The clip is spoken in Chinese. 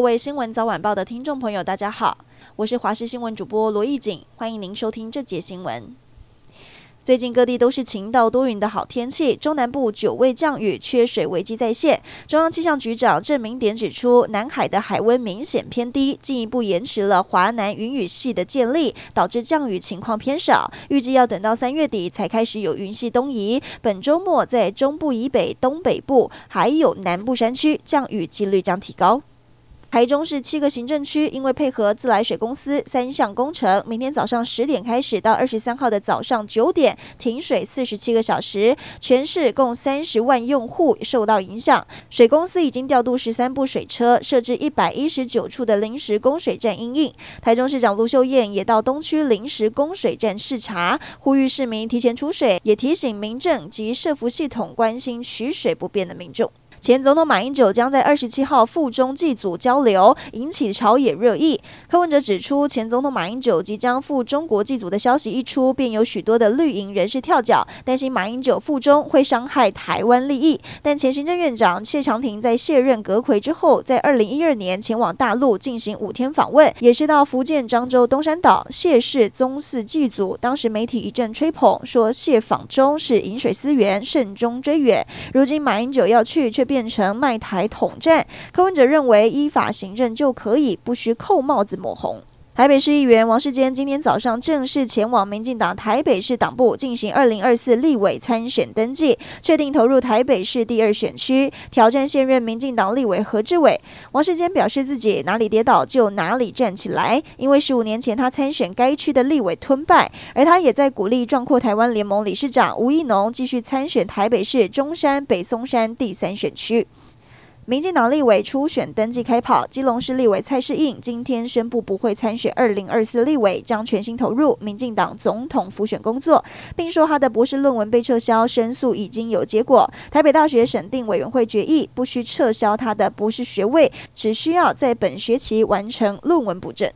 各位新闻早晚报的听众朋友，大家好，我是华视新闻主播罗艺锦，欢迎您收听这节新闻。最近各地都是晴到多云的好天气，中南部久未降雨，缺水危机再现。中央气象局长郑明典指出，南海的海温明显偏低，进一步延迟了华南云雨系的建立，导致降雨情况偏少。预计要等到三月底才开始有云系东移。本周末在中部以北、东北部还有南部山区降雨几率将提高。台中市七个行政区因为配合自来水公司三项工程，明天早上十点开始到二十三号的早上九点停水四十七个小时，全市共三十万用户受到影响。水公司已经调度十三部水车，设置一百一十九处的临时供水站因应。台中市长卢秀燕也到东区临时供水站视察，呼吁市民提前出水，也提醒民政及社福系统关心取水不便的民众。前总统马英九将在二十七号赴中祭祖交流，引起朝野热议。柯文哲指出，前总统马英九即将赴中国祭祖的消息一出，便有许多的绿营人士跳脚，担心马英九赴中会伤害台湾利益。但前行政院长谢长廷在卸任阁揆之后，在二零一二年前往大陆进行五天访问，也是到福建漳州东山岛谢氏宗祠祭祖。当时媒体一阵吹捧，说谢访中是饮水思源，慎终追远。如今马英九要去，却变成卖台统战，柯文哲认为依法行政就可以，不需扣帽子抹红。台北市议员王世坚今天早上正式前往民进党台北市党部进行二零二四立委参选登记，确定投入台北市第二选区挑战现任民进党立委何志伟。王世坚表示自己哪里跌倒就哪里站起来，因为十五年前他参选该区的立委吞败，而他也在鼓励壮阔台湾联盟理事长吴益农继续参选台北市中山北松山第三选区。民进党立委初选登记开跑，基隆市立委蔡世应今天宣布不会参选二零二四立委，将全心投入民进党总统辅选工作，并说他的博士论文被撤销，申诉已经有结果。台北大学审定委员会决议，不需撤销他的博士学位，只需要在本学期完成论文补正。